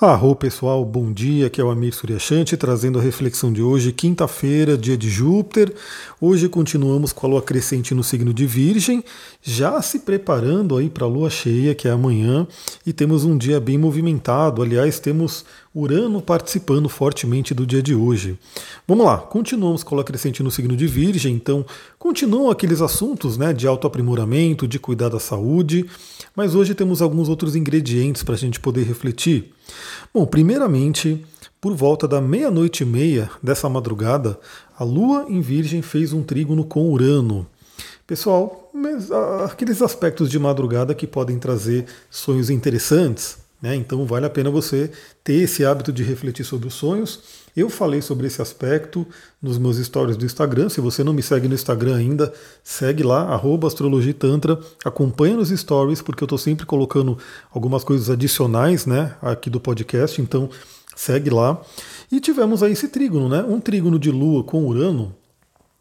Arro pessoal, bom dia, aqui é o Amir Suryashanti trazendo a reflexão de hoje, quinta-feira, dia de Júpiter. Hoje continuamos com a lua crescente no signo de Virgem, já se preparando aí para a lua cheia, que é amanhã, e temos um dia bem movimentado. Aliás, temos Urano participando fortemente do dia de hoje. Vamos lá, continuamos com a crescente no signo de Virgem, então continuam aqueles assuntos né, de autoaprimoramento, de cuidar da saúde, mas hoje temos alguns outros ingredientes para a gente poder refletir. Bom, primeiramente, por volta da meia-noite e meia dessa madrugada, a Lua em Virgem fez um trígono com Urano. Pessoal, aqueles aspectos de madrugada que podem trazer sonhos interessantes, né? Então vale a pena você ter esse hábito de refletir sobre os sonhos. Eu falei sobre esse aspecto nos meus stories do Instagram. Se você não me segue no Instagram ainda, segue lá, astrologitantra, acompanha nos stories, porque eu estou sempre colocando algumas coisas adicionais né, aqui do podcast, então segue lá. E tivemos aí esse trígono, né? Um trígono de Lua com Urano,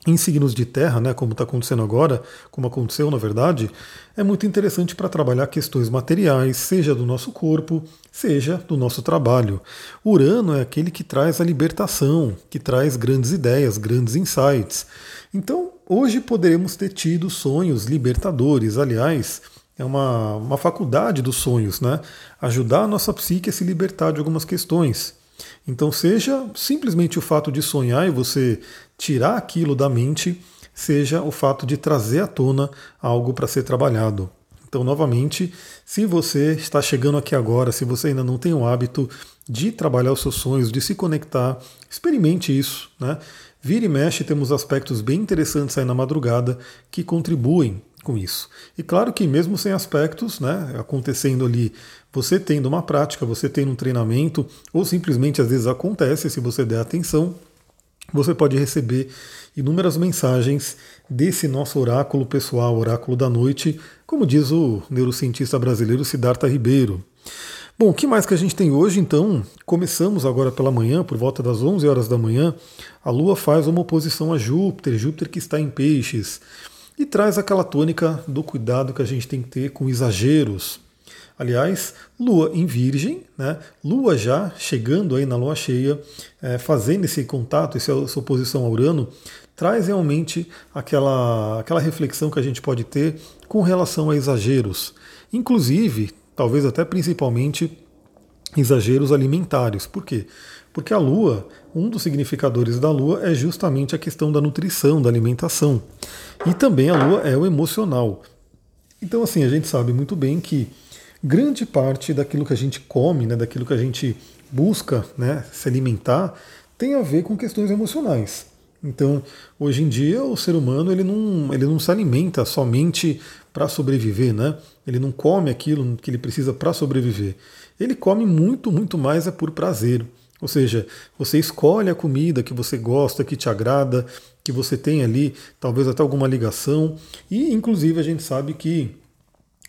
em signos de terra, né, como está acontecendo agora, como aconteceu na verdade, é muito interessante para trabalhar questões materiais, seja do nosso corpo, seja do nosso trabalho. Urano é aquele que traz a libertação, que traz grandes ideias, grandes insights. Então, hoje poderemos ter tido sonhos libertadores. Aliás, é uma, uma faculdade dos sonhos, né? Ajudar a nossa psique a se libertar de algumas questões. Então, seja simplesmente o fato de sonhar e você tirar aquilo da mente, seja o fato de trazer à tona algo para ser trabalhado. Então, novamente, se você está chegando aqui agora, se você ainda não tem o hábito de trabalhar os seus sonhos, de se conectar, experimente isso. Né? Vira e mexe, temos aspectos bem interessantes aí na madrugada que contribuem com isso. E claro que mesmo sem aspectos, né, acontecendo ali, você tendo uma prática, você tendo um treinamento, ou simplesmente às vezes acontece se você der atenção, você pode receber inúmeras mensagens desse nosso oráculo pessoal, oráculo da noite, como diz o neurocientista brasileiro Siddhartha Ribeiro. Bom, o que mais que a gente tem hoje então? Começamos agora pela manhã, por volta das 11 horas da manhã, a Lua faz uma oposição a Júpiter, Júpiter que está em peixes, e traz aquela tônica do cuidado que a gente tem que ter com exageros. Aliás, Lua em Virgem, né? Lua já chegando aí na Lua cheia, é, fazendo esse contato, essa oposição a Urano, traz realmente aquela, aquela reflexão que a gente pode ter com relação a exageros. Inclusive, talvez até principalmente, exageros alimentares. Por quê? Porque a Lua, um dos significadores da Lua é justamente a questão da nutrição, da alimentação. E também a Lua é o emocional. Então, assim, a gente sabe muito bem que grande parte daquilo que a gente come, né, daquilo que a gente busca né, se alimentar, tem a ver com questões emocionais. Então, hoje em dia, o ser humano ele não, ele não se alimenta somente para sobreviver, né? Ele não come aquilo que ele precisa para sobreviver. Ele come muito, muito mais é por prazer. Ou seja, você escolhe a comida que você gosta, que te agrada, que você tem ali, talvez até alguma ligação. E, inclusive, a gente sabe que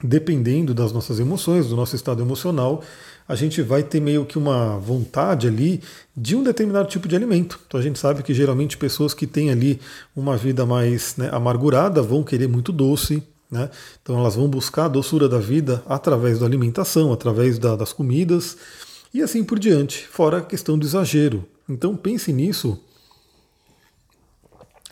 dependendo das nossas emoções, do nosso estado emocional, a gente vai ter meio que uma vontade ali de um determinado tipo de alimento. Então a gente sabe que geralmente pessoas que têm ali uma vida mais né, amargurada vão querer muito doce. Né? Então elas vão buscar a doçura da vida através da alimentação, através da, das comidas e assim por diante, fora a questão do exagero. Então pense nisso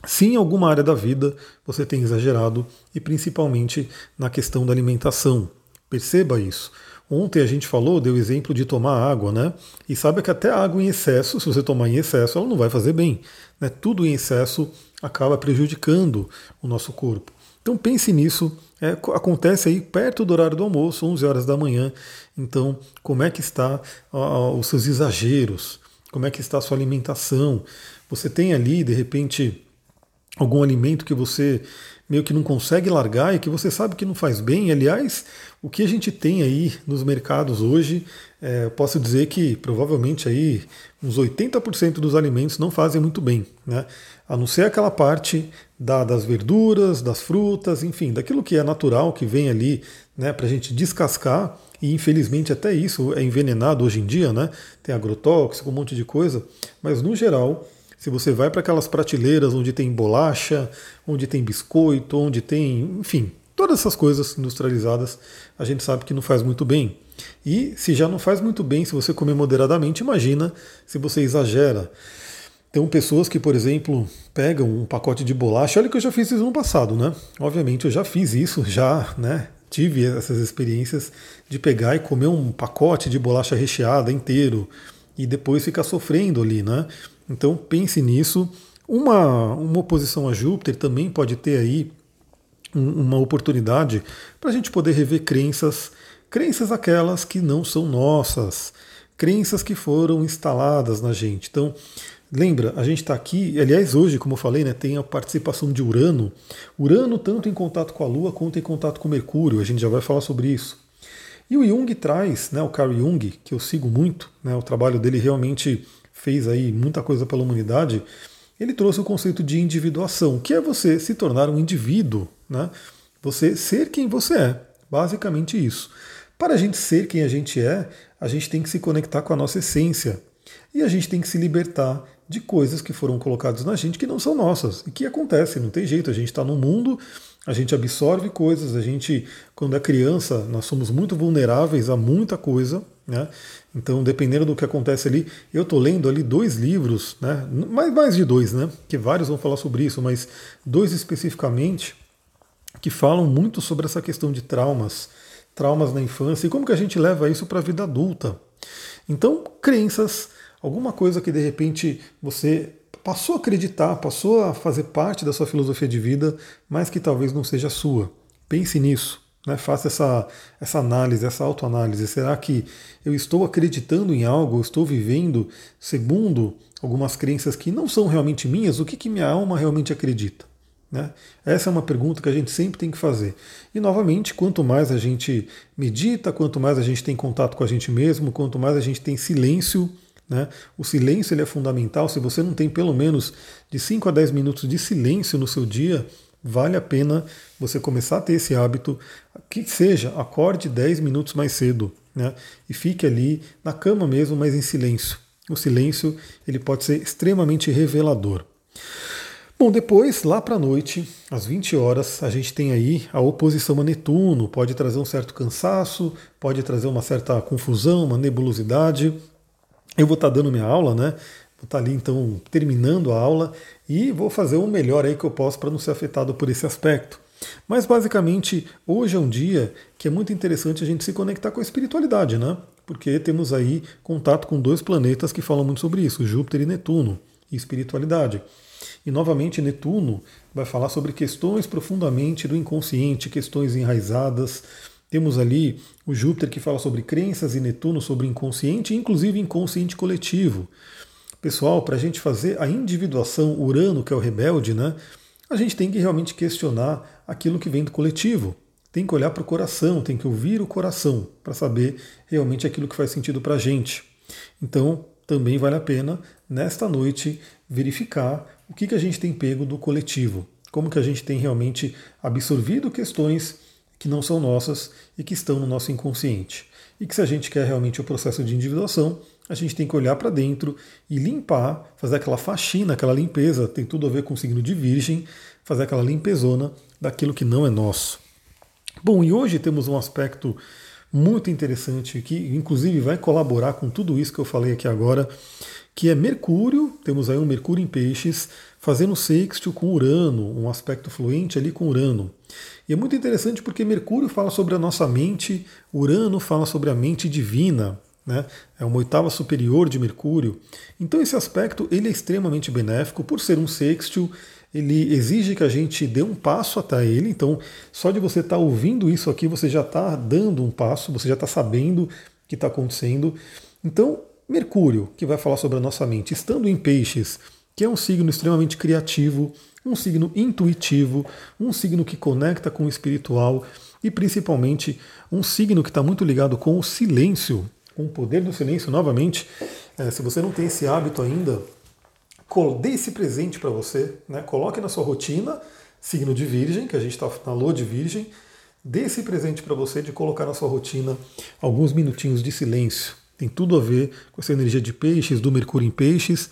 se em alguma área da vida você tem exagerado, e principalmente na questão da alimentação. Perceba isso. Ontem a gente falou, deu exemplo de tomar água, né? E sabe que até água em excesso, se você tomar em excesso, ela não vai fazer bem. Né? Tudo em excesso acaba prejudicando o nosso corpo. Então pense nisso. É, acontece aí perto do horário do almoço, 11 horas da manhã. Então, como é que está ó, os seus exageros? Como é que está a sua alimentação? Você tem ali, de repente, algum alimento que você meio que não consegue largar e que você sabe que não faz bem. Aliás, o que a gente tem aí nos mercados hoje, é, posso dizer que provavelmente aí uns 80% dos alimentos não fazem muito bem, né? A não ser aquela parte da, das verduras, das frutas, enfim, daquilo que é natural, que vem ali né, para a gente descascar, e infelizmente até isso é envenenado hoje em dia, né? Tem agrotóxico, um monte de coisa, mas no geral se você vai para aquelas prateleiras onde tem bolacha, onde tem biscoito, onde tem, enfim, todas essas coisas industrializadas a gente sabe que não faz muito bem. E se já não faz muito bem se você comer moderadamente, imagina se você exagera. Tem pessoas que, por exemplo, pegam um pacote de bolacha. Olha que eu já fiz isso no passado, né? Obviamente eu já fiz isso, já, né? Tive essas experiências de pegar e comer um pacote de bolacha recheada inteiro e depois ficar sofrendo ali, né? Então pense nisso. Uma, uma oposição a Júpiter também pode ter aí uma oportunidade para a gente poder rever crenças, crenças aquelas que não são nossas, crenças que foram instaladas na gente. Então, lembra, a gente está aqui, aliás, hoje, como eu falei, né, tem a participação de Urano. Urano tanto em contato com a Lua quanto em contato com Mercúrio, a gente já vai falar sobre isso. E o Jung traz, né, o Carl Jung, que eu sigo muito, né, o trabalho dele realmente fez aí muita coisa pela humanidade, ele trouxe o conceito de individuação, que é você se tornar um indivíduo, né? Você ser quem você é, basicamente isso. Para a gente ser quem a gente é, a gente tem que se conectar com a nossa essência. E a gente tem que se libertar de coisas que foram colocadas na gente que não são nossas. E que acontece, não tem jeito. A gente está no mundo, a gente absorve coisas, a gente, quando é criança, nós somos muito vulneráveis a muita coisa. Né? Então, dependendo do que acontece ali, eu estou lendo ali dois livros, né? mais, mais de dois, né? que vários vão falar sobre isso, mas dois especificamente, que falam muito sobre essa questão de traumas, traumas na infância e como que a gente leva isso para a vida adulta. Então, crenças, alguma coisa que de repente você passou a acreditar, passou a fazer parte da sua filosofia de vida, mas que talvez não seja sua. Pense nisso. Né? Faça essa, essa análise, essa autoanálise. Será que eu estou acreditando em algo, estou vivendo segundo algumas crenças que não são realmente minhas? O que, que minha alma realmente acredita? Né? Essa é uma pergunta que a gente sempre tem que fazer. E novamente, quanto mais a gente medita, quanto mais a gente tem contato com a gente mesmo, quanto mais a gente tem silêncio, né? o silêncio ele é fundamental. Se você não tem pelo menos de 5 a 10 minutos de silêncio no seu dia, vale a pena você começar a ter esse hábito, que seja, acorde 10 minutos mais cedo né? e fique ali na cama mesmo, mas em silêncio. O silêncio ele pode ser extremamente revelador. Bom, depois, lá para a noite, às 20 horas, a gente tem aí a oposição a Netuno. Pode trazer um certo cansaço, pode trazer uma certa confusão, uma nebulosidade. Eu vou estar tá dando minha aula, né? Vou estar tá ali então terminando a aula e vou fazer o melhor aí que eu posso para não ser afetado por esse aspecto. Mas basicamente, hoje é um dia que é muito interessante a gente se conectar com a espiritualidade, né? Porque temos aí contato com dois planetas que falam muito sobre isso, Júpiter e Netuno, e espiritualidade. E novamente, Netuno vai falar sobre questões profundamente do inconsciente, questões enraizadas. Temos ali o Júpiter que fala sobre crenças e Netuno sobre inconsciente, inclusive inconsciente coletivo. Pessoal, para a gente fazer a individuação, Urano, que é o rebelde, né? A gente tem que realmente questionar aquilo que vem do coletivo. Tem que olhar para o coração, tem que ouvir o coração para saber realmente aquilo que faz sentido para a gente. Então, também vale a pena, nesta noite, verificar o que, que a gente tem pego do coletivo, como que a gente tem realmente absorvido questões que não são nossas e que estão no nosso inconsciente. E que se a gente quer realmente o processo de individuação, a gente tem que olhar para dentro e limpar, fazer aquela faxina, aquela limpeza, tem tudo a ver com o signo de Virgem, fazer aquela limpezona daquilo que não é nosso. Bom, e hoje temos um aspecto muito interessante que, inclusive, vai colaborar com tudo isso que eu falei aqui agora, que é Mercúrio, temos aí um Mercúrio em peixes, fazendo sexto com Urano, um aspecto fluente ali com Urano. E é muito interessante porque Mercúrio fala sobre a nossa mente, Urano fala sobre a mente divina, né? é uma oitava superior de Mercúrio. Então esse aspecto ele é extremamente benéfico por ser um sextil, ele exige que a gente dê um passo até ele. Então, só de você estar tá ouvindo isso aqui, você já está dando um passo, você já está sabendo o que está acontecendo. Então, Mercúrio, que vai falar sobre a nossa mente, estando em Peixes, que é um signo extremamente criativo, um signo intuitivo, um signo que conecta com o espiritual e principalmente um signo que está muito ligado com o silêncio, com o poder do silêncio. Novamente, é, se você não tem esse hábito ainda, dê esse presente para você, né? coloque na sua rotina, signo de Virgem, que a gente está na lua de Virgem, dê esse presente para você de colocar na sua rotina alguns minutinhos de silêncio. Tem tudo a ver com essa energia de peixes, do Mercúrio em peixes.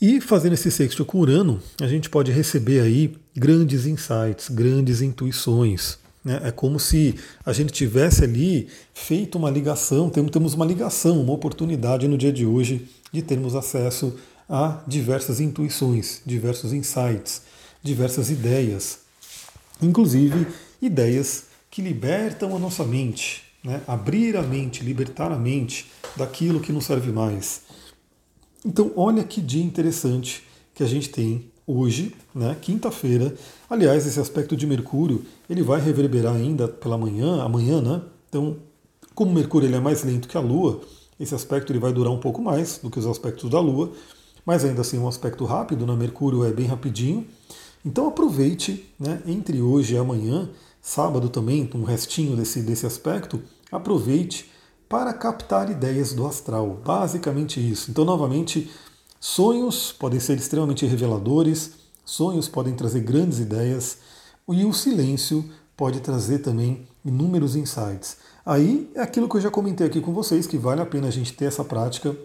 E fazendo esse sexto com Urano, a gente pode receber aí grandes insights, grandes intuições. Né? É como se a gente tivesse ali feito uma ligação, temos uma ligação, uma oportunidade no dia de hoje de termos acesso a diversas intuições, diversos insights, diversas ideias, inclusive ideias que libertam a nossa mente, né? abrir a mente, libertar a mente daquilo que não serve mais. Então, olha que dia interessante que a gente tem hoje, né, quinta-feira. Aliás, esse aspecto de Mercúrio ele vai reverberar ainda pela manhã, amanhã, né? Então, como Mercúrio ele é mais lento que a Lua, esse aspecto ele vai durar um pouco mais do que os aspectos da Lua, mas ainda assim é um aspecto rápido, né? Mercúrio é bem rapidinho. Então aproveite, né, entre hoje e amanhã, sábado também, um restinho desse, desse aspecto, aproveite para captar ideias do astral. Basicamente isso. Então, novamente, sonhos podem ser extremamente reveladores, sonhos podem trazer grandes ideias, e o silêncio pode trazer também inúmeros insights. Aí é aquilo que eu já comentei aqui com vocês, que vale a pena a gente ter essa prática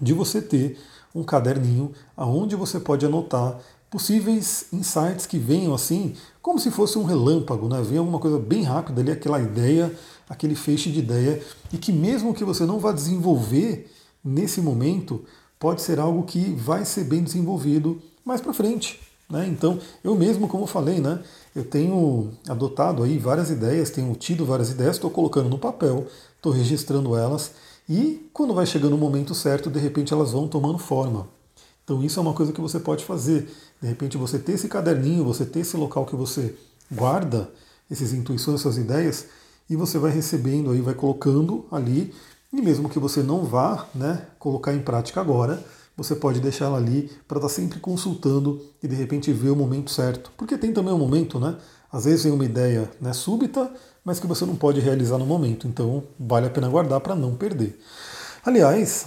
de você ter um caderninho aonde você pode anotar possíveis insights que venham assim, como se fosse um relâmpago, né? Vem alguma coisa bem rápida ali, aquela ideia, aquele feixe de ideia, e que mesmo que você não vá desenvolver nesse momento, pode ser algo que vai ser bem desenvolvido mais para frente. Né? Então, eu mesmo, como falei, né, eu tenho adotado aí várias ideias, tenho tido várias ideias, estou colocando no papel, estou registrando elas, e quando vai chegando o momento certo, de repente elas vão tomando forma. Então isso é uma coisa que você pode fazer. De repente você ter esse caderninho, você ter esse local que você guarda essas intuições, essas ideias, e você vai recebendo aí, vai colocando ali, e mesmo que você não vá né, colocar em prática agora, você pode deixar ela ali para estar tá sempre consultando e de repente ver o momento certo. Porque tem também um momento, né? Às vezes vem uma ideia né, súbita, mas que você não pode realizar no momento. Então vale a pena guardar para não perder. Aliás,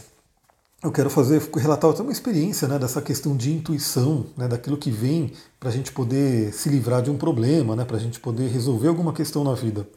eu quero fazer, relatar uma experiência né, dessa questão de intuição, né, daquilo que vem para a gente poder se livrar de um problema, né, para a gente poder resolver alguma questão na vida.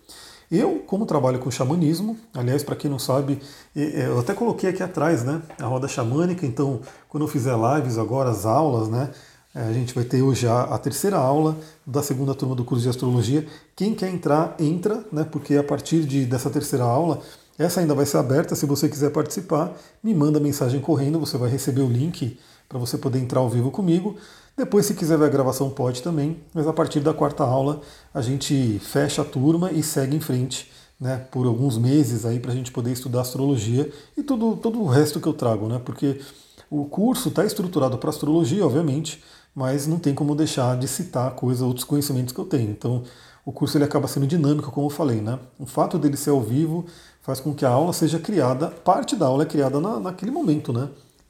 Eu, como trabalho com xamanismo, aliás, para quem não sabe, eu até coloquei aqui atrás né, a roda xamânica, então quando eu fizer lives agora, as aulas, né, a gente vai ter hoje a, a terceira aula da segunda turma do curso de astrologia. Quem quer entrar, entra, né, porque a partir de, dessa terceira aula essa ainda vai ser aberta, se você quiser participar, me manda mensagem correndo, você vai receber o link para você poder entrar ao vivo comigo. Depois, se quiser ver a gravação, pode também, mas a partir da quarta aula a gente fecha a turma e segue em frente né, por alguns meses aí para a gente poder estudar astrologia e todo, todo o resto que eu trago, né? Porque o curso está estruturado para astrologia, obviamente, mas não tem como deixar de citar coisa, outros conhecimentos que eu tenho. Então, o curso ele acaba sendo dinâmico, como eu falei, né? O fato dele ser ao vivo faz com que a aula seja criada, parte da aula é criada na, naquele momento, né?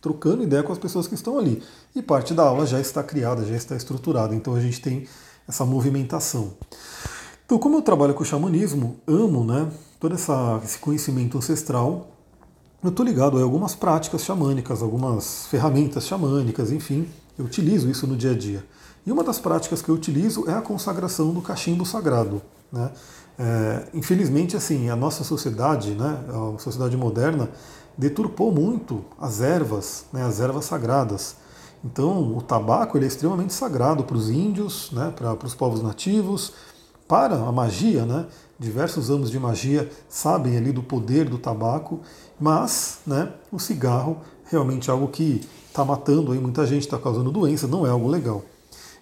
Trocando ideia com as pessoas que estão ali. E parte da aula já está criada, já está estruturada. Então a gente tem essa movimentação. Então, como eu trabalho com o xamanismo, amo né, todo essa, esse conhecimento ancestral, eu estou ligado a algumas práticas xamânicas, algumas ferramentas xamânicas, enfim, eu utilizo isso no dia a dia. E uma das práticas que eu utilizo é a consagração do cachimbo sagrado. Né? É, infelizmente, assim, a nossa sociedade, né, a sociedade moderna, deturpou muito as ervas, né, as ervas sagradas. Então, o tabaco ele é extremamente sagrado para os índios, né, para, os povos nativos, para a magia, né? Diversos anos de magia sabem ali do poder do tabaco, mas, né, o cigarro realmente é algo que está matando aí muita gente, está causando doença, não é algo legal.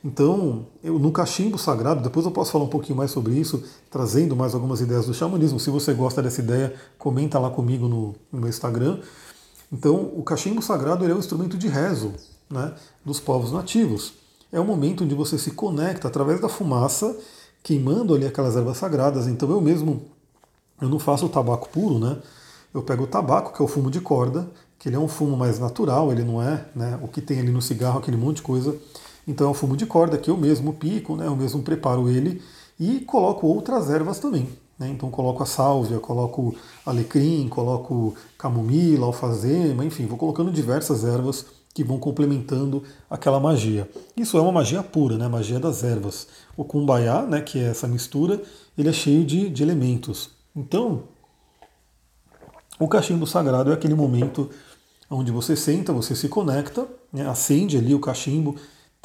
Então, eu, no cachimbo sagrado, depois eu posso falar um pouquinho mais sobre isso, trazendo mais algumas ideias do xamanismo. Se você gosta dessa ideia, comenta lá comigo no, no meu Instagram. Então, o cachimbo sagrado é um instrumento de rezo né, dos povos nativos. É um momento onde você se conecta através da fumaça, queimando ali aquelas ervas sagradas. Então, eu mesmo, eu não faço o tabaco puro, né? Eu pego o tabaco, que é o fumo de corda, que ele é um fumo mais natural, ele não é né, o que tem ali no cigarro, aquele monte de coisa então é um fumo de corda que eu mesmo pico, né, eu mesmo preparo ele e coloco outras ervas também. Né? Então coloco a sálvia, coloco alecrim, coloco camomila, alfazema, enfim, vou colocando diversas ervas que vão complementando aquela magia. Isso é uma magia pura, né? magia das ervas. O kumbaya, né, que é essa mistura, ele é cheio de, de elementos. Então, o cachimbo sagrado é aquele momento onde você senta, você se conecta, né, acende ali o cachimbo,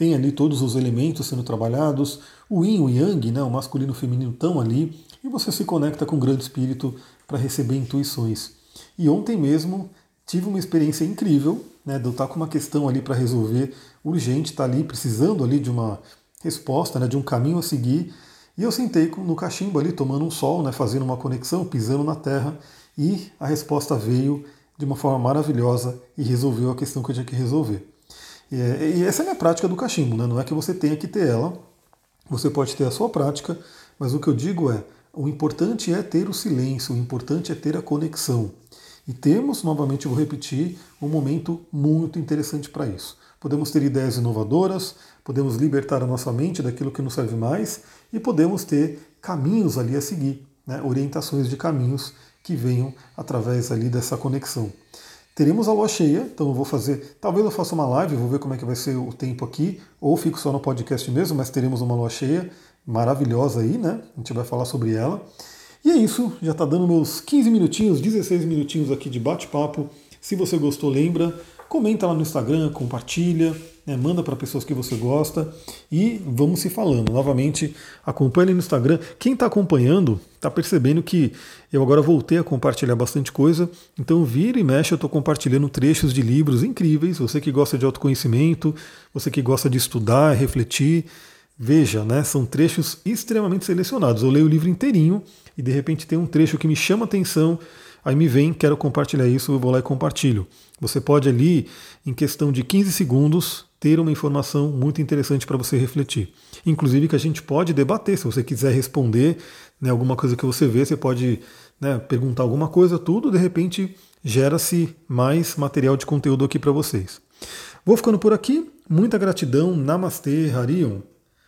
tem ali todos os elementos sendo trabalhados, o yin o yang, né, o masculino e o feminino estão ali, e você se conecta com o grande espírito para receber intuições. E ontem mesmo tive uma experiência incrível, né, de eu estar com uma questão ali para resolver urgente, tá ali precisando ali de uma resposta, né, de um caminho a seguir, e eu sentei no cachimbo ali tomando um sol, né, fazendo uma conexão, pisando na terra, e a resposta veio de uma forma maravilhosa e resolveu a questão que eu tinha que resolver. E, é, e essa é a minha prática do cachimbo, né? não é que você tenha que ter ela, você pode ter a sua prática, mas o que eu digo é, o importante é ter o silêncio, o importante é ter a conexão. E temos, novamente vou repetir, um momento muito interessante para isso. Podemos ter ideias inovadoras, podemos libertar a nossa mente daquilo que não serve mais e podemos ter caminhos ali a seguir, né? orientações de caminhos que venham através ali dessa conexão. Teremos a lua cheia, então eu vou fazer, talvez eu faça uma live, vou ver como é que vai ser o tempo aqui, ou fico só no podcast mesmo, mas teremos uma lua cheia maravilhosa aí, né? A gente vai falar sobre ela. E é isso, já está dando meus 15 minutinhos, 16 minutinhos aqui de bate-papo. Se você gostou, lembra, comenta lá no Instagram, compartilha, né, manda para pessoas que você gosta e vamos se falando. Novamente, acompanhe no Instagram. Quem está acompanhando está percebendo que eu agora voltei a compartilhar bastante coisa, então vira e mexe, eu estou compartilhando trechos de livros incríveis. Você que gosta de autoconhecimento, você que gosta de estudar, refletir, veja, né, são trechos extremamente selecionados. Eu leio o livro inteirinho e de repente tem um trecho que me chama atenção Aí me vem, quero compartilhar isso, eu vou lá e compartilho. Você pode ali, em questão de 15 segundos, ter uma informação muito interessante para você refletir. Inclusive que a gente pode debater, se você quiser responder né, alguma coisa que você vê, você pode né, perguntar alguma coisa, tudo, de repente gera-se mais material de conteúdo aqui para vocês. Vou ficando por aqui, muita gratidão, Namastê, Harion.